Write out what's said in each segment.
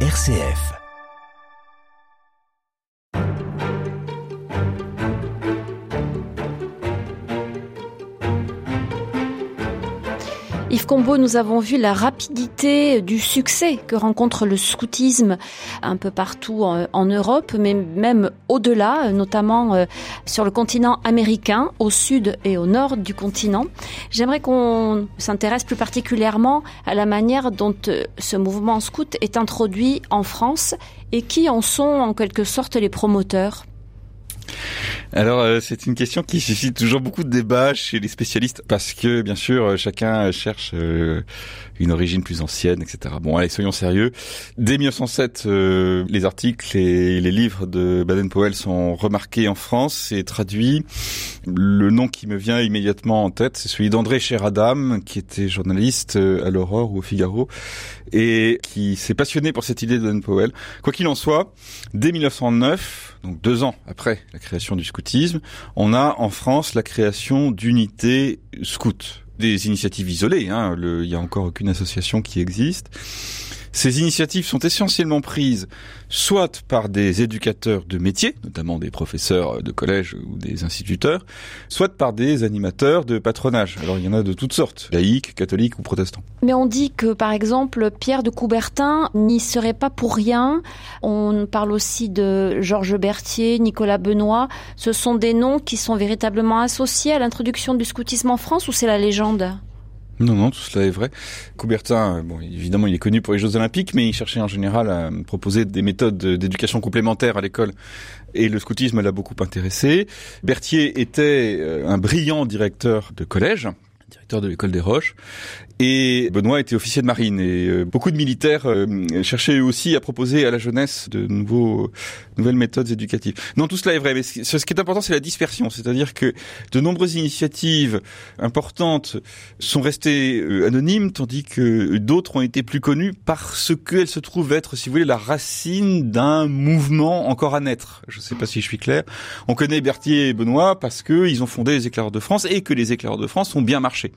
RCF. Yves nous avons vu la rapidité du succès que rencontre le scoutisme un peu partout en, Europe, mais même au-delà, notamment euh, sur le continent américain, au sud et au nord du continent. J'aimerais qu'on s'intéresse plus particulièrement à la manière dont euh, ce mouvement scout est introduit en France et qui en sont en quelque sorte les promoteurs. Alors euh, c'est une question qui suscite toujours beaucoup de débats chez les spécialistes parce que bien sûr euh, chacun cherche euh, une origine plus ancienne, etc. Bon allez soyons sérieux. Dès 1907, les articles et les livres de Baden-Powell sont remarqués en France et traduits. Le nom qui me vient immédiatement en tête, c'est celui d'André Cheradam, qui était journaliste à l'Aurore ou au Figaro et qui s'est passionné pour cette idée de Baden-Powell. Quoi qu'il en soit, dès 1909, donc deux ans après la création du scoutisme, on a en France la création d'unités scouts. Des initiatives isolées, hein, il n'y a encore aucune association qui existe. Ces initiatives sont essentiellement prises soit par des éducateurs de métier, notamment des professeurs de collège ou des instituteurs, soit par des animateurs de patronage. Alors il y en a de toutes sortes, laïcs, catholiques ou protestants. Mais on dit que par exemple Pierre de Coubertin n'y serait pas pour rien. On parle aussi de Georges Berthier, Nicolas Benoît. Ce sont des noms qui sont véritablement associés à l'introduction du scoutisme en France ou c'est la légende? Non, non, tout cela est vrai. Coubertin, euh, bon, évidemment, il est connu pour les Jeux Olympiques, mais il cherchait en général à proposer des méthodes d'éducation complémentaires à l'école. Et le scoutisme l'a beaucoup intéressé. Berthier était euh, un brillant directeur de collège, de l'école des Roches. Et Benoît était officier de marine et euh, beaucoup de militaires euh, cherchaient aussi à proposer à la jeunesse de nouveaux, nouvelles méthodes éducatives. Non, tout cela est vrai, mais ce qui est important, c'est la dispersion, c'est-à-dire que de nombreuses initiatives importantes sont restées euh, anonymes, tandis que d'autres ont été plus connues parce qu'elles se trouvent être, si vous voulez, la racine d'un mouvement encore à naître. Je ne sais pas si je suis clair. On connaît Berthier et Benoît parce qu'ils ont fondé les Éclaireurs de France et que les Éclaireurs de France ont bien marché.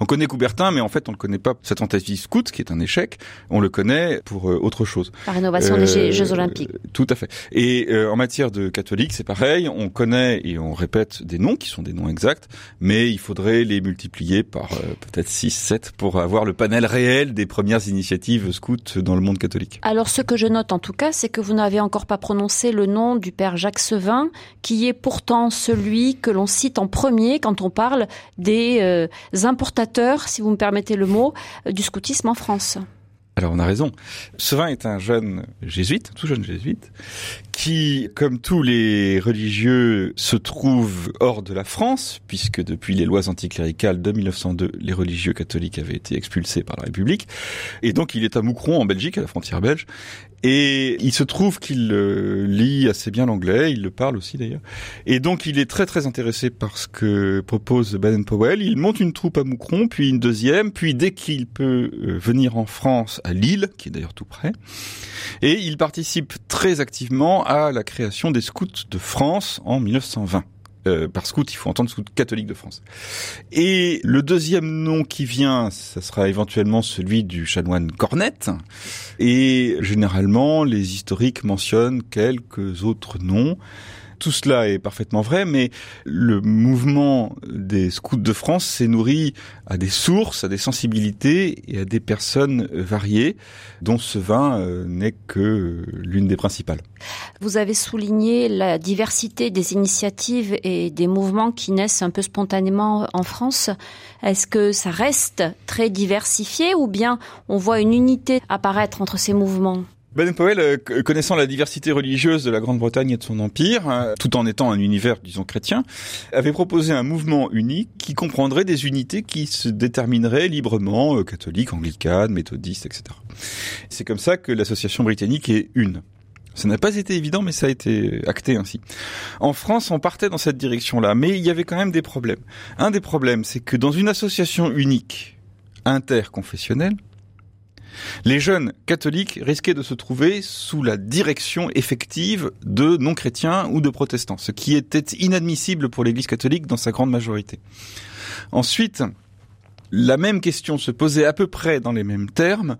On connaît Coubertin, mais en fait, on ne connaît pas sa tentative scout, qui est un échec. On le connaît pour euh, autre chose. Par rénovation des euh, Jeux Olympiques. Tout à fait. Et euh, en matière de catholique, c'est pareil. On connaît et on répète des noms qui sont des noms exacts, mais il faudrait les multiplier par peut-être 6, 7 pour avoir le panel réel des premières initiatives scouts dans le monde catholique. Alors, ce que je note en tout cas, c'est que vous n'avez encore pas prononcé le nom du père Jacques Sevin, qui est pourtant celui que l'on cite en premier quand on parle des importateur, si vous me permettez le mot, euh, du scoutisme en France. Alors on a raison. Sevin est un jeune jésuite, tout jeune jésuite, qui, comme tous les religieux, se trouve hors de la France, puisque depuis les lois anticléricales de 1902, les religieux catholiques avaient été expulsés par la République. Et donc il est à Moucron, en Belgique, à la frontière belge, et il se trouve qu'il euh, lit assez bien l'anglais, il le parle aussi d'ailleurs. Et donc il est très très intéressé par ce que propose Baden-Powell. Il monte une troupe à Moucron, puis une deuxième, puis dès qu'il peut euh, venir en France, à Lille, qui est d'ailleurs tout près. Et il participe très activement à la création des scouts de France en 1920. Euh, par scout, il faut entendre scout catholique de France. Et le deuxième nom qui vient, ça sera éventuellement celui du chanoine Cornette. Et généralement, les historiques mentionnent quelques autres noms. Tout cela est parfaitement vrai, mais le mouvement des scouts de France s'est nourri à des sources, à des sensibilités et à des personnes variées, dont ce vin euh, n'est que l'une des principales. Vous avez souligné la diversité des initiatives et des mouvements qui naissent un peu spontanément en France. Est-ce que ça reste très diversifié ou bien on voit une unité apparaître entre ces mouvements? Baden-Powell, euh, connaissant la diversité religieuse de la Grande-Bretagne et de son empire, hein, tout en étant un univers, disons, chrétien, avait proposé un mouvement unique qui comprendrait des unités qui se détermineraient librement, euh, catholiques, anglicanes, méthodistes, etc. C'est comme ça que l'association britannique est une. Ça n'a pas été évident, mais ça a été acté ainsi. En France, on partait dans cette direction-là, mais il y avait quand même des problèmes. Un des problèmes, c'est que dans une association unique, interconfessionnelle, les jeunes catholiques risquaient de se trouver sous la direction effective de non-chrétiens ou de protestants, ce qui était inadmissible pour l'Église catholique dans sa grande majorité. Ensuite, La même question se posait à peu près dans les mêmes termes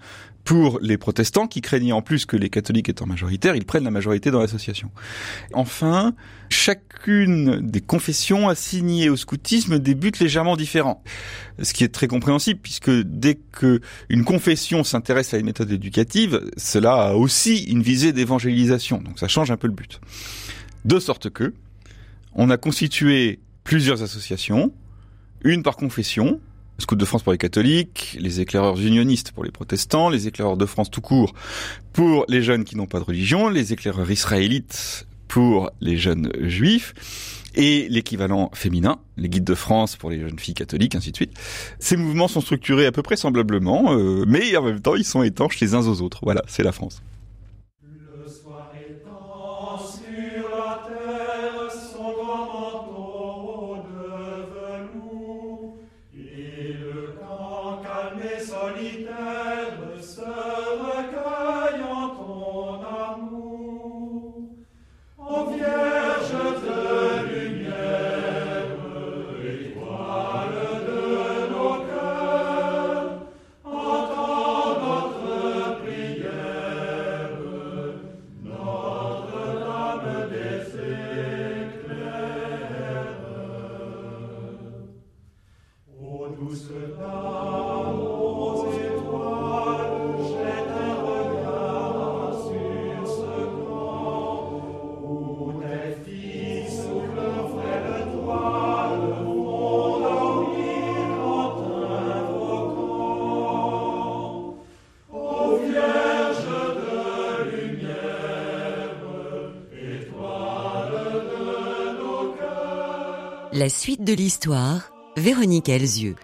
pour les protestants qui craignaient en plus que les catholiques étant majoritaires, ils prennent la majorité dans l'association. Enfin, chacune des confessions assignées au scoutisme des buts légèrement différents. Ce qui est très compréhensible puisque dès que une confession s'intéresse à une méthode éducative, cela a aussi une visée d'évangélisation. Donc ça change un peu le but. De sorte que on a constitué plusieurs associations, une par confession, Scout de France pour les catholiques, les éclaireurs unionistes pour les protestants, les éclaireurs de France tout court pour les jeunes qui n'ont pas de religion, les éclaireurs israélites pour les jeunes juifs et l'équivalent féminin, les guides de France pour les jeunes filles catholiques, ainsi de suite. Ces mouvements sont structurés à peu près semblablement, euh, mais en même temps ils sont étanches les uns aux autres. Voilà, c'est la France. La suite de l'histoire, Véronique Elzieux.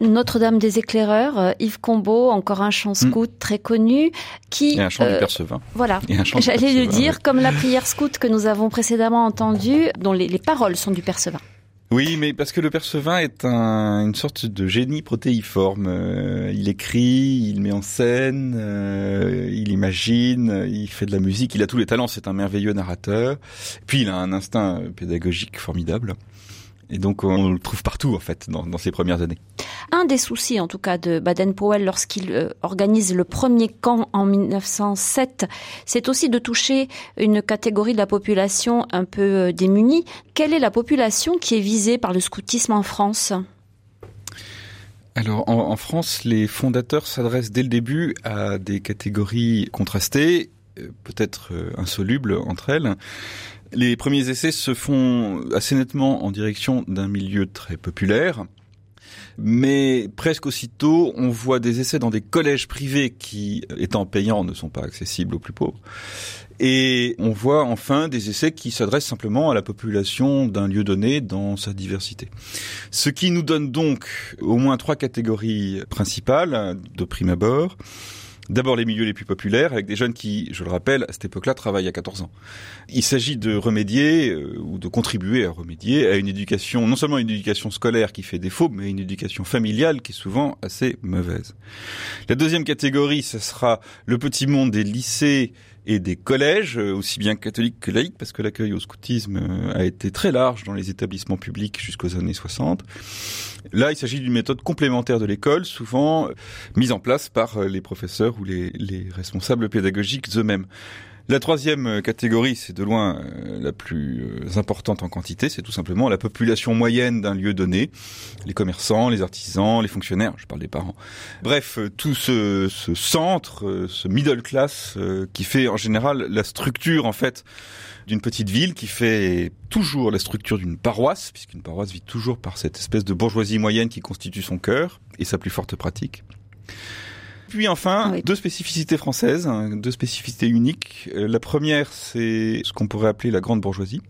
Notre-Dame des éclaireurs, euh, Yves Combeau, encore un chant hmm. scout très connu, qui et un chant du euh, Percevin. Voilà, j'allais le dire, comme la prière scout que nous avons précédemment entendue, dont les, les paroles sont du Percevin. Oui, mais parce que le Percevin est un, une sorte de génie protéiforme. Euh, il écrit, il met en scène, euh, il imagine, il fait de la musique, il a tous les talents, c'est un merveilleux narrateur. Puis il a un instinct pédagogique formidable. Et donc on le trouve partout en fait dans, dans ses premières années. Un des soucis en tout cas de Baden-Powell lorsqu'il euh, organise le premier camp en 1907, c'est aussi de toucher une catégorie de la population un peu euh, démunie. Quelle est la population qui est visée par le scoutisme en France? Alors en, en, France, les fondateurs s'adressent dès le début à des catégories contrastées, euh, peut-être insolubles entre elles. Les premiers essais se font assez nettement en direction d'un milieu très populaire, mais presque aussitôt, on voit des essais dans des collèges privés qui, étant payants, ne sont pas accessibles aux plus pauvres. Et on voit enfin des essais qui s'adressent simplement à la population d'un lieu donné dans sa diversité. Ce qui nous donne donc au moins trois catégories principales de prime abord. D'abord les milieux les plus populaires, avec des jeunes qui, je le rappelle, à cette époque-là, travaillent à 14 ans. Il s'agit de remédier euh, ou de contribuer à remédier à une éducation, non seulement une éducation scolaire qui fait défaut, mais une éducation familiale qui est souvent assez mauvaise. La deuxième catégorie, ce sera le petit monde des lycées et des collèges, euh, aussi bien catholiques que laïcs, parce que l'accueil au scoutisme euh, a été très large dans les établissements publics jusqu'aux années 60. Là, il s'agit d'une méthode complémentaire de l'école, souvent euh, mise en place par les professeurs ou les responsables pédagogiques eux-mêmes. La troisième euh, catégorie, c'est de loin euh, la plus euh, importante en quantité, c'est tout simplement la population moyenne d'un lieu donné, les commerçants, les artisans, les fonctionnaires, je parle des parents. Bref, tout ce, ce centre, ce middle class qui fait en général la structure en fait d'une petite ville qui fait toujours la structure d'une paroisse, puisqu'une paroisse vit toujours par cette espèce de bourgeoisie moyenne qui constitue son cœur et sa plus forte pratique. Puis enfin, deux spécificités françaises, hein, deux spécificités uniques. Euh, la première, c'est ce qu'on pourrait appeler la grande bourgeoisie.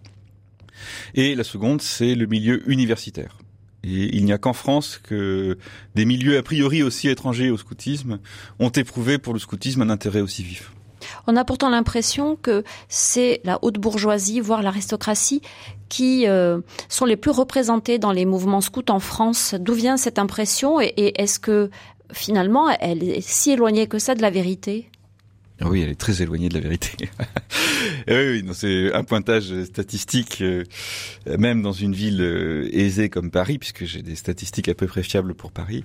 Et la seconde, c'est le milieu universitaire. Et il n'y a qu'en France que des milieux a priori aussi étrangers au scoutisme ont éprouvé pour le scoutisme un intérêt aussi vif. On a pourtant l'impression que c'est la haute bourgeoisie, voire l'aristocratie, qui euh, sont les plus représentés dans les mouvements scouts en France. D'où vient cette impression et est-ce que finalement, elle est si éloignée que ça de la vérité ah oui, elle est très éloignée de la vérité. oui, oui c'est un pointage statistique, euh, même dans une ville euh, aisée comme Paris, puisque j'ai des statistiques à peu près fiables pour Paris,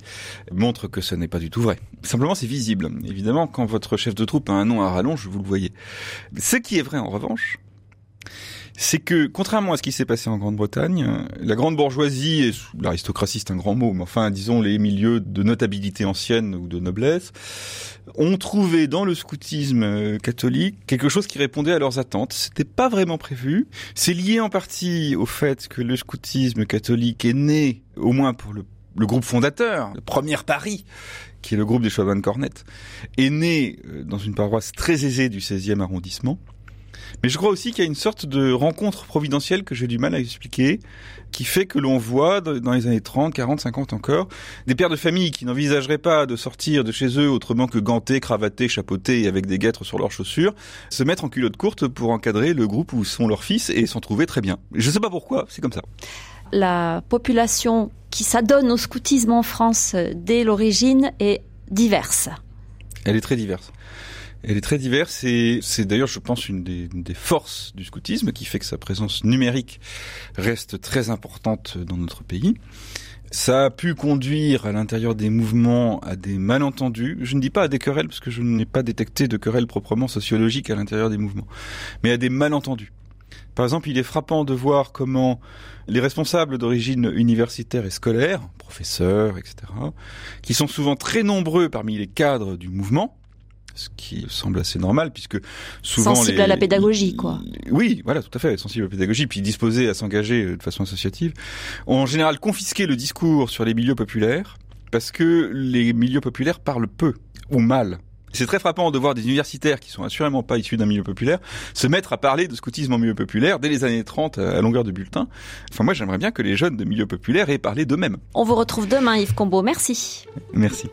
montre que ce n'est pas du tout vrai. Simplement, c'est visible. Évidemment, quand votre chef de troupe a un nom à rallonge, vous le voyez. Ce qui est vrai, en revanche, c'est que, contrairement à ce qui s'est passé en Grande-Bretagne, la grande bourgeoisie, et l'aristocratie c'est un grand mot, mais enfin disons les milieux de notabilité ancienne ou de noblesse, ont trouvé dans le scoutisme euh, catholique quelque chose qui répondait à leurs attentes. C'était pas vraiment prévu. C'est lié en partie au fait que le scoutisme catholique est né, au moins pour le, groupe fondateur, le premier Paris, qui est le groupe des Chauvin de Cornette, est né euh, dans une paroisse très aisée du 16e arrondissement. Mais je crois aussi qu'il y a une sorte de rencontre providentielle que j'ai du mal à expliquer, qui fait que l'on voit dans les années 30, 40, 50 encore, des pères de famille qui n'envisageraient pas de sortir de chez eux autrement que gantés, cravatés, chapeautés et avec des guêtres sur leurs chaussures, se mettre en culotte courte pour encadrer le groupe où sont leurs fils et s'en trouver très bien. Je ne sais pas pourquoi, c'est comme ça. La population qui s'adonne au scoutisme en France dès l'origine est diverse. Elle est très diverse. Elle est très diverse et c'est d'ailleurs, je pense, une des, forces du scoutisme qui fait que sa présence numérique reste très importante dans notre pays. Ça a pu conduire à l'intérieur des mouvements à des malentendus. Je ne dis pas à des querelles parce que je n'ai pas détecté de querelles proprement sociologiques à l'intérieur des mouvements, mais à des malentendus. Par exemple, il est frappant de voir comment les responsables d'origine universitaire et scolaire, professeurs, etc., qui sont souvent très nombreux parmi les cadres du mouvement, ce qui semble assez normal puisque souvent sensible à la pédagogie quoi. Oui, voilà, tout à fait, sensible à la pédagogie puis disposé à s'engager euh, de façon associative, ont en général confisqué le discours sur les milieux populaires parce que les milieux populaires parlent peu ou mal. C'est très frappant de voir des universitaires qui sont assurément pas issus d'un milieu populaire se mettre à parler de scoutisme en milieu populaire dès les années 30 à longueur de bulletin. Enfin, moi, j'aimerais bien que les jeunes de milieu populaire aient parlé d'eux-mêmes. On vous retrouve demain, Yves Combeau. Merci. Merci.